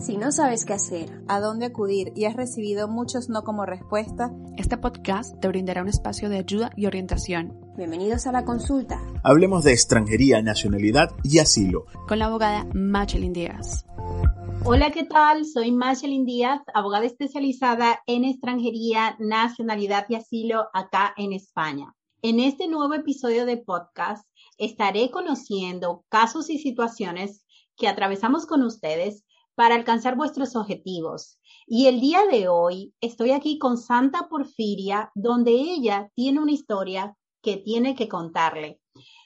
Si no sabes qué hacer, a dónde acudir y has recibido muchos no como respuesta, este podcast te brindará un espacio de ayuda y orientación. Bienvenidos a la consulta. Hablemos de extranjería, nacionalidad y asilo. Con la abogada Machelin Díaz. Hola, ¿qué tal? Soy Machelin Díaz, abogada especializada en extranjería, nacionalidad y asilo acá en España. En este nuevo episodio de podcast estaré conociendo casos y situaciones que atravesamos con ustedes para alcanzar vuestros objetivos. Y el día de hoy estoy aquí con Santa Porfiria, donde ella tiene una historia que tiene que contarle.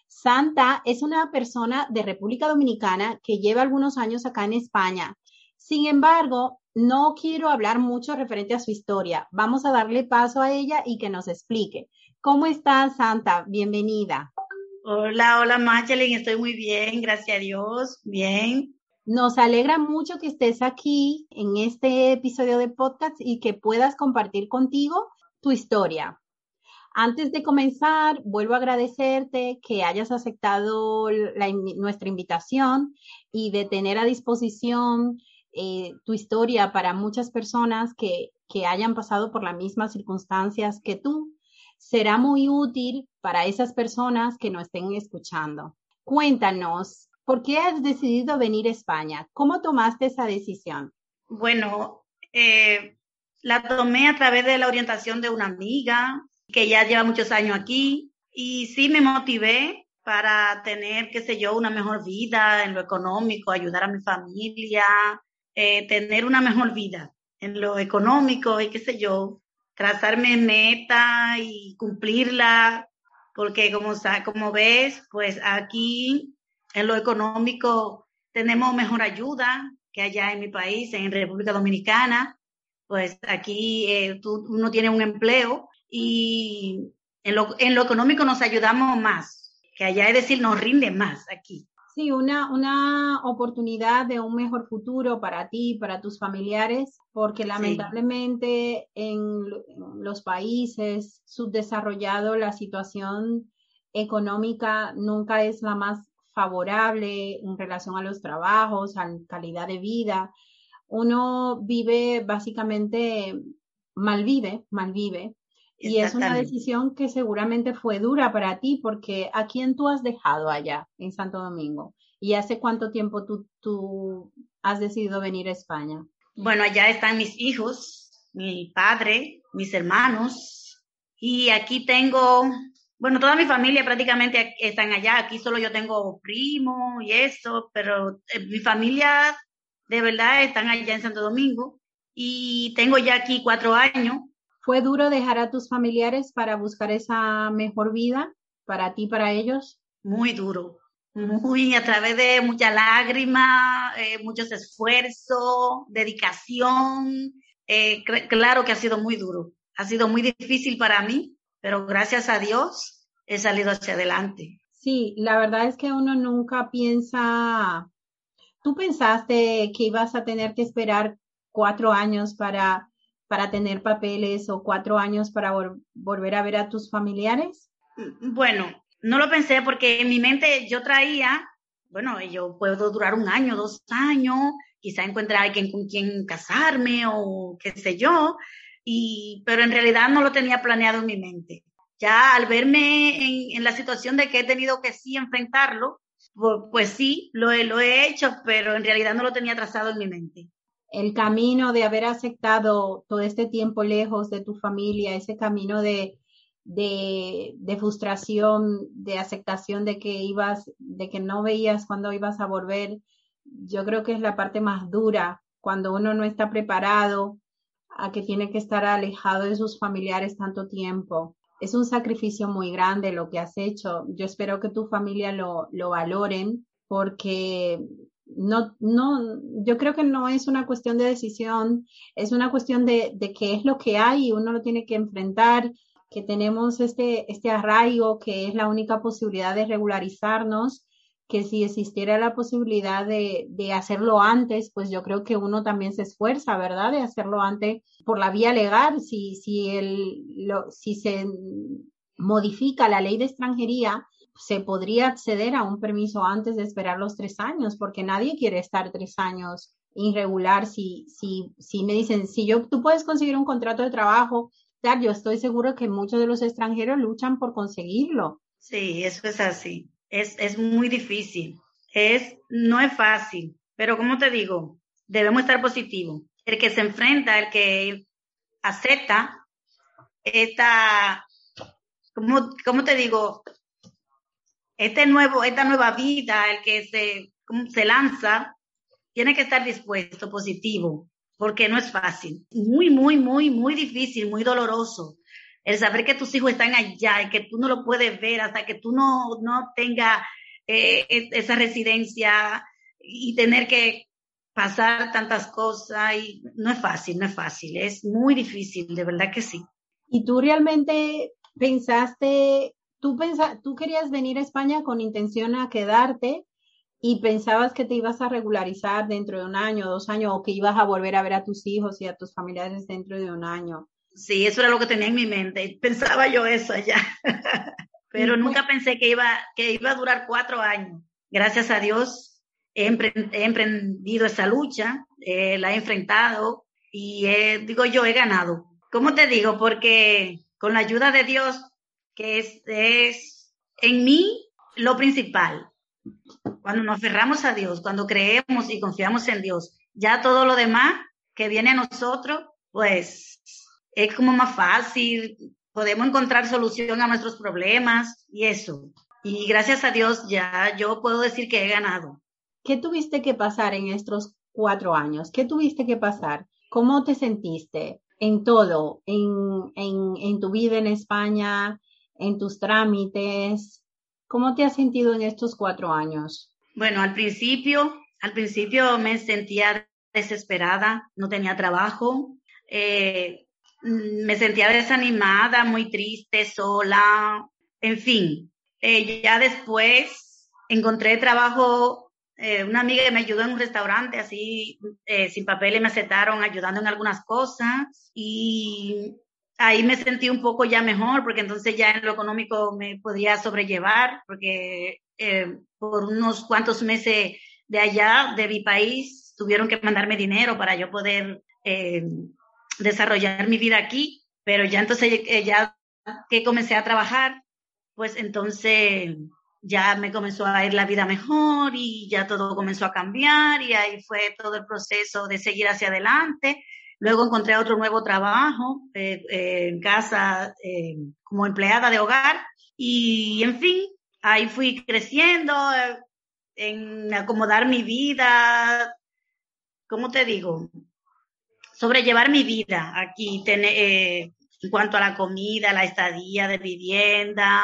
Santa es una persona de República Dominicana que lleva algunos años acá en España. Sin embargo, no quiero hablar mucho referente a su historia. Vamos a darle paso a ella y que nos explique. ¿Cómo estás, Santa? Bienvenida. Hola, hola, Machelin. Estoy muy bien, gracias a Dios. Bien. Nos alegra mucho que estés aquí en este episodio de podcast y que puedas compartir contigo tu historia. Antes de comenzar, vuelvo a agradecerte que hayas aceptado nuestra invitación y de tener a disposición eh, tu historia para muchas personas que, que hayan pasado por las mismas circunstancias que tú. Será muy útil para esas personas que nos estén escuchando. Cuéntanos, ¿Por qué has decidido venir a España? ¿Cómo tomaste esa decisión? Bueno, eh, la tomé a través de la orientación de una amiga que ya lleva muchos años aquí y sí me motivé para tener, qué sé yo, una mejor vida en lo económico, ayudar a mi familia, eh, tener una mejor vida en lo económico y qué sé yo, trazarme meta y cumplirla, porque como, como ves, pues aquí en lo económico tenemos mejor ayuda que allá en mi país, en República Dominicana. Pues aquí eh, uno tiene un empleo y en lo, en lo económico nos ayudamos más, que allá es decir, nos rinde más aquí. Sí, una, una oportunidad de un mejor futuro para ti, para tus familiares, porque lamentablemente en los países subdesarrollados la situación económica nunca es la más favorable en relación a los trabajos, a calidad de vida. Uno vive básicamente, malvive, malvive. Y es una decisión que seguramente fue dura para ti porque ¿a quién tú has dejado allá en Santo Domingo? ¿Y hace cuánto tiempo tú, tú has decidido venir a España? Bueno, allá están mis hijos, mi padre, mis hermanos. Y aquí tengo bueno, toda mi familia prácticamente están allá. Aquí solo yo tengo primo y eso, pero eh, mi familia de verdad están allá en Santo Domingo y tengo ya aquí cuatro años. ¿Fue duro dejar a tus familiares para buscar esa mejor vida para ti, para ellos? Muy duro, muy a través de mucha lágrima, eh, muchos esfuerzos, dedicación. Eh, claro que ha sido muy duro, ha sido muy difícil para mí, pero gracias a Dios he salido hacia adelante. Sí, la verdad es que uno nunca piensa, tú pensaste que ibas a tener que esperar cuatro años para, para tener papeles o cuatro años para volver a ver a tus familiares? Bueno, no lo pensé porque en mi mente yo traía, bueno, yo puedo durar un año, dos años, quizá encontrar a alguien con quien casarme o qué sé yo, y, pero en realidad no lo tenía planeado en mi mente. Ya al verme en, la situación de que he tenido que sí enfrentarlo, pues, sí, lo lo he hecho, pero en realidad no lo tenía trazado en mi mente. El camino de haber aceptado todo este tiempo lejos de tu familia, ese camino de, de, de, frustración, de aceptación de que ibas, de que no veías cuando ibas a volver, yo creo que es la parte más dura cuando uno no está preparado a que tiene que estar alejado de sus familiares tanto tiempo. Es un sacrificio muy grande lo que has hecho. Yo espero que tu familia lo, lo valoren porque no, no, yo creo que no es una cuestión de decisión, es una cuestión de, de qué es lo que hay y uno lo tiene que enfrentar, que tenemos este, este arraigo que es la única posibilidad de regularizarnos, que si existiera la posibilidad de, de hacerlo antes, pues yo creo que uno también se esfuerza, ¿verdad? De hacerlo antes por la vía legal, si, si, el, lo, si se modifica la ley de extranjería, se podría acceder a un permiso antes de esperar los tres años, porque nadie quiere estar tres años irregular. Si, si, si me dicen, si yo, tú puedes conseguir un contrato de trabajo, yo estoy seguro que muchos de los extranjeros luchan por conseguirlo. Sí, eso es así. Es, es muy difícil. Es, no es fácil, pero como te digo, debemos estar positivos. El que se enfrenta, el que acepta esta, como, te digo, este nuevo, esta nueva vida, el que se, se lanza, tiene que estar dispuesto, positivo, porque no es fácil. Muy, muy, muy, muy difícil, muy doloroso. El saber que tus hijos están allá y que tú no lo puedes ver hasta que tú no, no tengas eh, esa residencia y tener que pasar tantas cosas y no es fácil, no es fácil, es muy difícil, de verdad que sí. ¿Y tú realmente pensaste tú, tú querías venir a España con intención a quedarte y pensabas que te ibas a regularizar dentro de un año, dos años, o que ibas a volver a ver a tus hijos y a tus familiares dentro de un año. Sí, eso era lo que tenía en mi mente. Pensaba yo eso allá. Pero nunca pensé que iba, que iba a durar cuatro años. Gracias a Dios he, emprendido esa lucha, eh, la he enfrentado y digo yo, he ganado. ¿Cómo te digo? Porque con la ayuda de Dios que es, es en mí lo principal. Cuando nos aferramos a Dios, cuando creemos y confiamos en Dios, ya todo lo demás que viene a nosotros, pues es como más fácil, podemos encontrar solución a nuestros problemas y eso. Y gracias a Dios ya yo puedo decir que he ganado. ¿Qué tuviste que pasar en estos cuatro años? ¿Qué tuviste que pasar? ¿Cómo te sentiste en todo, en, en, en tu vida en España, en tus trámites? ¿Cómo te has sentido en estos cuatro años? Bueno, al principio, al principio me sentía desesperada, no tenía trabajo, eh, me sentía desanimada, muy triste, sola, en fin. Eh, ya después encontré trabajo, eh, una amiga me ayudó en un restaurante, así sin papeles me aceptaron ayudando en algunas cosas y ahí me sentí un poco ya mejor, porque entonces ya en lo económico me podía sobrellevar, porque eh, por unos cuantos meses de allá, de mi país, tuvieron que mandarme dinero para yo poder eh, desarrollar mi vida aquí, pero ya entonces eh, ya que comencé a trabajar, pues entonces ya me comenzó a ir la vida mejor y ya todo comenzó a cambiar y ahí fue todo el proceso de seguir hacia adelante Luego encontré otro nuevo trabajo eh, eh, en casa eh, como empleada de hogar y, en fin, ahí fui creciendo en acomodar mi vida, ¿cómo te digo? Sobrellevar mi vida aquí, en cuanto a la comida, la estadía de vivienda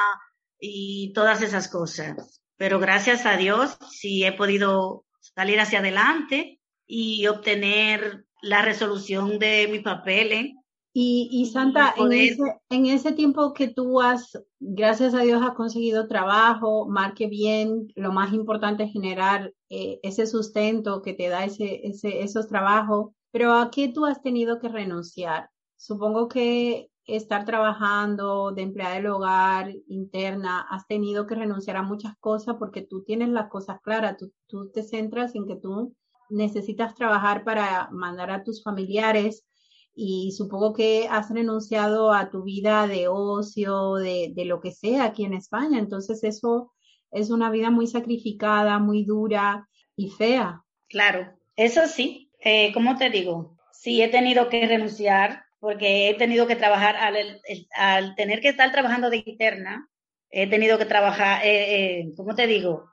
y todas esas cosas. Pero gracias a Dios sí he podido salir hacia adelante y obtener la resolución de mis papeles. Y, y Santa, en ese, en ese tiempo que tú has, gracias a Dios, has conseguido trabajo, marque bien, lo más importante es generar eh, ese sustento que te da ese, ese, esos trabajos, pero ¿a qué tú has tenido que renunciar? Supongo que estar trabajando de empleada del hogar interna, has tenido que renunciar a muchas cosas porque tú tienes las cosas claras, tú, te centras en que tú necesitas trabajar para mandar a tus familiares y supongo que has renunciado a tu vida de ocio, de lo que sea aquí en España. Entonces eso es una vida muy sacrificada, muy dura y fea. Claro, eso sí, eh, como te digo, sí he tenido que renunciar porque he tenido que trabajar, al, al tener que estar trabajando de interna, he tenido que trabajar, eh, eh, ¿cómo te digo?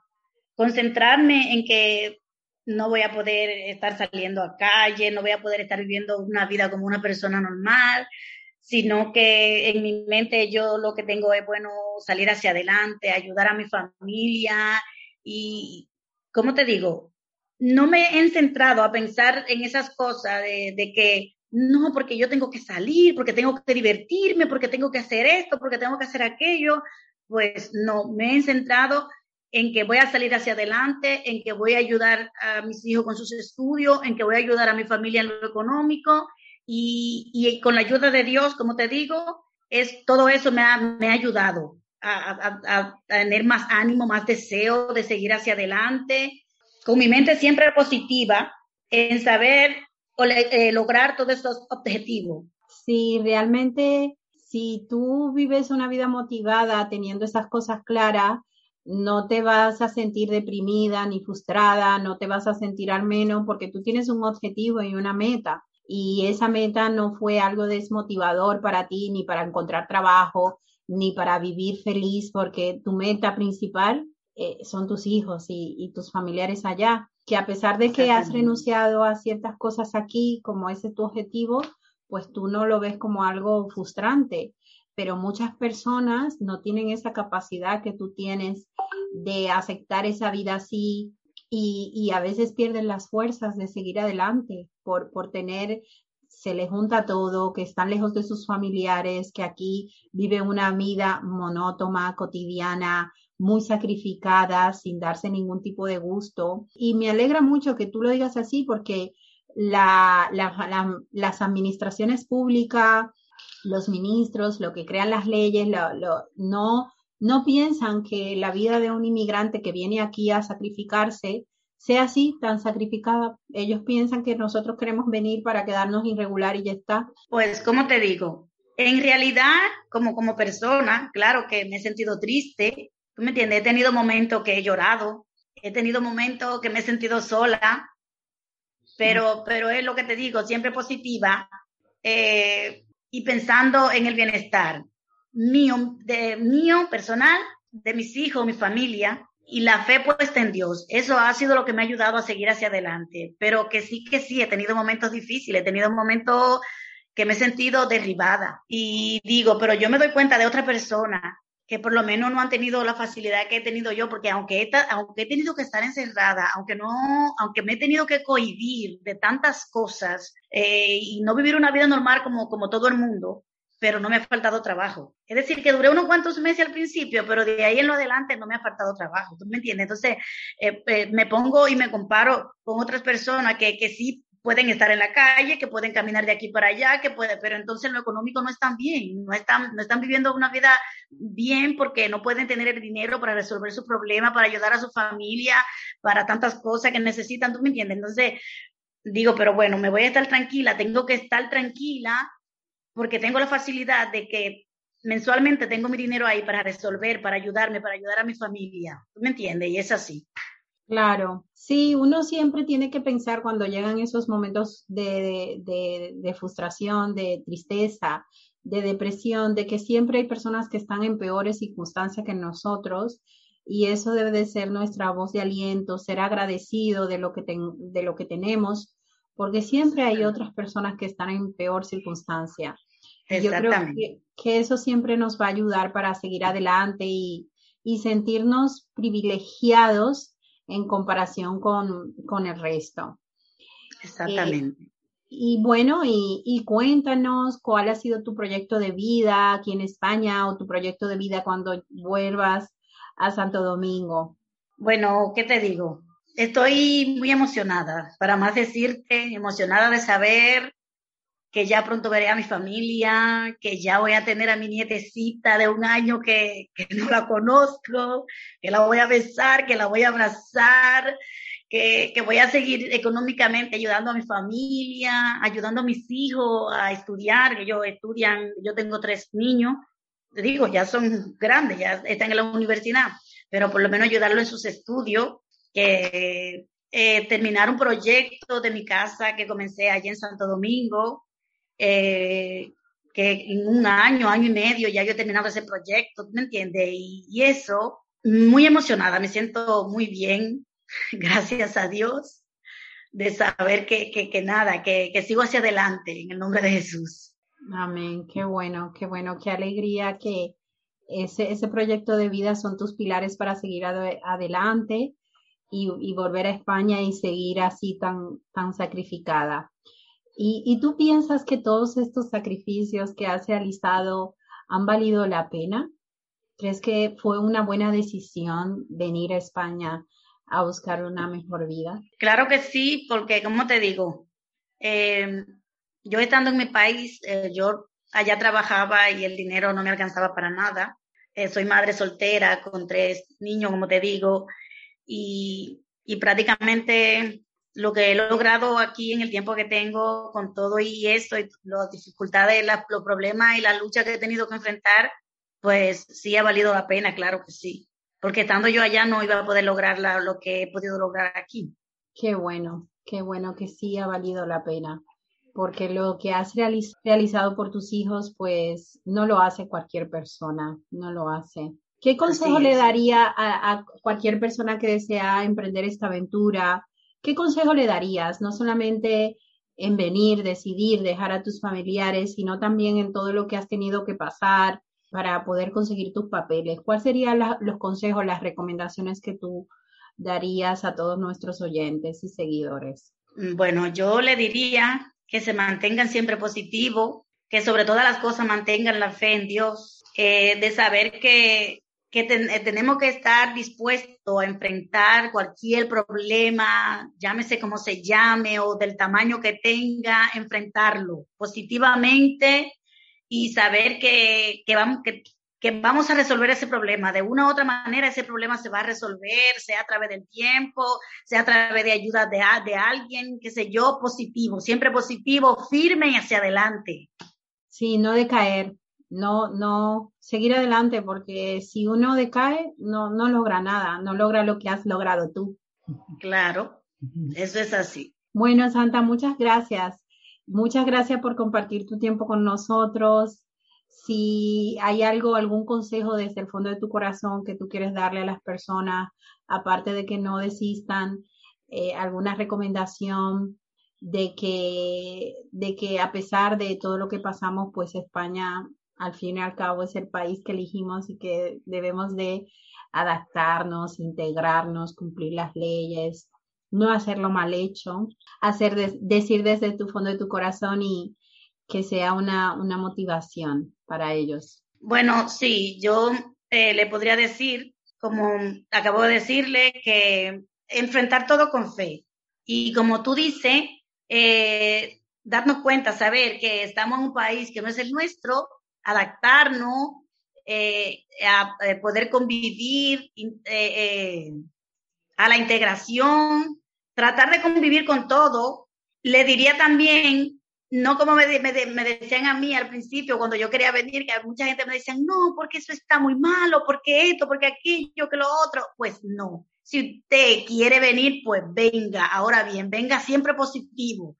Concentrarme en que no voy a poder estar saliendo a calle, no voy a poder estar viviendo una vida como una persona normal, sino que en mi mente yo lo que tengo es, bueno, salir hacia adelante, ayudar a mi familia y, ¿cómo te digo? No me he centrado a pensar en esas cosas de, que no, porque yo tengo que salir, porque tengo que divertirme, porque tengo que hacer esto, porque tengo que hacer aquello. Pues no, me he centrado en que voy a salir hacia adelante, en que voy a ayudar a mis hijos con sus estudios, en que voy a ayudar a mi familia en lo económico y, y con la ayuda de Dios, como te digo, es todo eso me ha, me ha ayudado a, tener más ánimo, más deseo de seguir hacia adelante, con mi mente siempre positiva en saber o eh, lograr todos estos objetivos. Sí, realmente, si tú vives una vida motivada teniendo esas cosas claras, no te vas a sentir deprimida ni frustrada, no te vas a sentir al menos porque tú tienes un objetivo y una meta y esa meta no fue algo desmotivador para ti ni para encontrar trabajo ni para vivir feliz porque tu meta principal eh, son tus hijos y, y, tus familiares allá, que a pesar de que has renunciado a ciertas cosas aquí, como ese es tu objetivo, pues tú no lo ves como algo frustrante, pero muchas personas no tienen esa capacidad que tú tienes de aceptar esa vida así y, y a veces pierden las fuerzas de seguir adelante por, por tener se les junta todo, que están lejos de sus familiares, que aquí viven una vida monótona, cotidiana, muy sacrificada, sin darse ningún tipo de gusto. Y me alegra mucho que tú lo digas así porque la, la, la, las administraciones públicas, los ministros, lo que crean las leyes, no, no piensan que la vida de un inmigrante que viene aquí a sacrificarse sea así, tan sacrificada. Ellos piensan que nosotros queremos venir para quedarnos irregular y ya está. Pues, como te digo, en realidad, como, como persona, claro que me he sentido triste, ¿Tú me entiendes? He tenido momentos que he llorado, he tenido momentos que me he sentido sola, pero, pero es lo que te digo, siempre positiva eh, y pensando en el bienestar mío, de, mío personal, de mis hijos, mi familia y la fe puesta en Dios. Eso ha sido lo que me ha ayudado a seguir hacia adelante. Pero que sí, que sí, he tenido momentos difíciles, he tenido momentos que me he sentido derribada. Y digo, pero yo me doy cuenta de otra persona que por lo menos no han tenido la facilidad que he tenido yo, porque aunque he, aunque he tenido que estar encerrada, aunque no, aunque me he tenido que cohibir de tantas cosas eh, y no vivir una vida normal como, como todo el mundo, pero no me ha faltado trabajo. Es decir, que duré unos cuantos meses al principio, pero de ahí en lo adelante no me ha faltado trabajo. ¿Tú me entiendes? Entonces, eh, eh, me pongo y me comparo con otras personas que, que sí pueden estar en la calle, que pueden caminar de aquí para allá, que puede, pero entonces lo económico no están bien, no están, no están viviendo una vida bien porque no pueden tener el dinero para resolver su problema, para ayudar a su familia, para tantas cosas que necesitan, ¿tú me entiendes? Entonces, digo, pero bueno, me voy a estar tranquila, tengo que estar tranquila porque tengo la facilidad de que mensualmente tengo mi dinero ahí para resolver, para ayudarme, para ayudar a mi familia, ¿tú me entiendes? Y es así. Claro, sí, uno siempre tiene que pensar cuando llegan esos momentos de, de, de, frustración, de tristeza, de depresión, de que siempre hay personas que están en peores circunstancias que nosotros y eso debe de ser nuestra voz de aliento, ser agradecido de lo que, ten, de lo que tenemos, porque siempre hay otras personas que están en peor circunstancia. Yo creo que, que, eso siempre nos va a ayudar para seguir adelante y, y sentirnos privilegiados en comparación con, con el resto. Exactamente. Eh, y bueno, y, y, cuéntanos cuál ha sido tu proyecto de vida aquí en España o tu proyecto de vida cuando vuelvas a Santo Domingo. Bueno, ¿qué te digo? Estoy muy emocionada, para más decirte, emocionada de saber que ya pronto veré a mi familia, que ya voy a tener a mi nietecita de un año que, que no la conozco, que la voy a besar, que la voy a abrazar, que, que, voy a seguir económicamente ayudando a mi familia, ayudando a mis hijos a estudiar, que ellos estudian, yo tengo tres niños, digo, ya son grandes, ya están en la universidad, pero por lo menos ayudarlos en sus estudios, que eh, terminar un proyecto de mi casa que comencé allí en Santo Domingo, eh, que en un año, año y medio ya yo he terminado ese proyecto, ¿me entiendes? Y, y, eso, muy emocionada, me siento muy bien, gracias a Dios, de saber que, que, que nada, que, que sigo hacia adelante en el nombre de Jesús. Amén, qué bueno, qué bueno, qué alegría que ese, ese proyecto de vida son tus pilares para seguir ad adelante y, volver a España y seguir así tan, tan sacrificada. Y, ¿Y tú piensas que todos estos sacrificios que has realizado han valido la pena? ¿Crees que fue una buena decisión venir a España a buscar una mejor vida? Claro que sí, porque como te digo, eh, yo estando en mi país, eh, yo allá trabajaba y el dinero no me alcanzaba para nada. Eh, soy madre soltera con tres niños, como te digo, y prácticamente lo que he logrado aquí en el tiempo que tengo con todo y esto, y las dificultades, los problemas y la lucha que he tenido que enfrentar, pues sí ha valido la pena, claro que sí. Porque estando yo allá no iba a poder lograr lo que he podido lograr aquí. Qué bueno, qué bueno que sí ha valido la pena. Porque lo que has realizado por tus hijos, pues no lo hace cualquier persona, no lo hace. ¿Qué consejo le daría a, a, cualquier persona que desea emprender esta aventura? ¿Qué consejo le darías? No solamente en venir, decidir, dejar a tus familiares, sino también en todo lo que has tenido que pasar para poder conseguir tus papeles. ¿Cuáles serían los consejos, las recomendaciones que tú darías a todos nuestros oyentes y seguidores? Bueno, yo le diría que se mantengan siempre positivos, que sobre todas las cosas mantengan la fe en Dios, eh, de saber que que eh, tenemos que estar dispuestos a enfrentar cualquier problema, llámese como se llame o del tamaño que tenga, enfrentarlo positivamente y saber que, que vamos, que, que vamos a resolver ese problema. De una u otra manera, ese problema se va a resolver, sea a través del tiempo, sea a través de ayuda de, de alguien, qué sé yo, positivo, siempre positivo, firme y hacia adelante. Sí, no decaer, no, no seguir adelante, porque si uno decae, no, no logra nada, no logra lo que has logrado tú. Claro, eso es así. Bueno, Santa, muchas gracias. Muchas gracias por compartir tu tiempo con nosotros. Si hay algo, algún consejo desde el fondo de tu corazón que tú quieres darle a las personas, aparte de que no desistan, eh, alguna recomendación de que, de que a pesar de todo lo que pasamos, pues España al fin y al cabo es el país que elegimos y que debemos de adaptarnos, integrarnos, cumplir las leyes, no hacerlo mal hecho, hacer decir desde tu fondo de tu corazón y que sea una, una motivación para ellos. Bueno, sí, yo eh, le podría decir, como acabo de decirle, que enfrentar todo con fe. Y como tú dices, eh, darnos cuenta, saber que estamos en un país que no es el nuestro, adaptarnos, eh, a, eh, poder convivir, eh, a la integración, tratar de convivir con todo. Le diría también, no como me, decían a mí al principio cuando yo quería venir, que mucha gente me decía, no, porque eso está muy malo, porque esto, porque aquello, que lo otro. Pues no. Si usted quiere venir, pues venga. Ahora bien, venga siempre positivo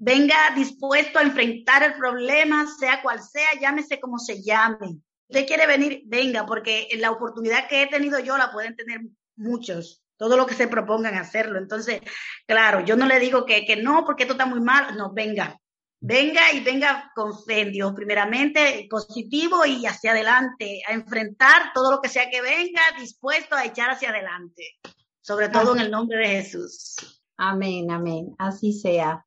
venga dispuesto a enfrentar el problema, sea cual sea, llámese como se llame. Usted quiere venir, venga, porque la oportunidad que he tenido yo la pueden tener muchos, todo lo que se propongan hacerlo. Entonces, claro, yo no le digo que, que no, porque esto está muy mal, no, venga, venga y venga con fe en Dios, primeramente positivo y hacia adelante, a enfrentar todo lo que sea que venga, dispuesto a echar hacia adelante, sobre todo en el nombre de Jesús. Amén, amén, así sea.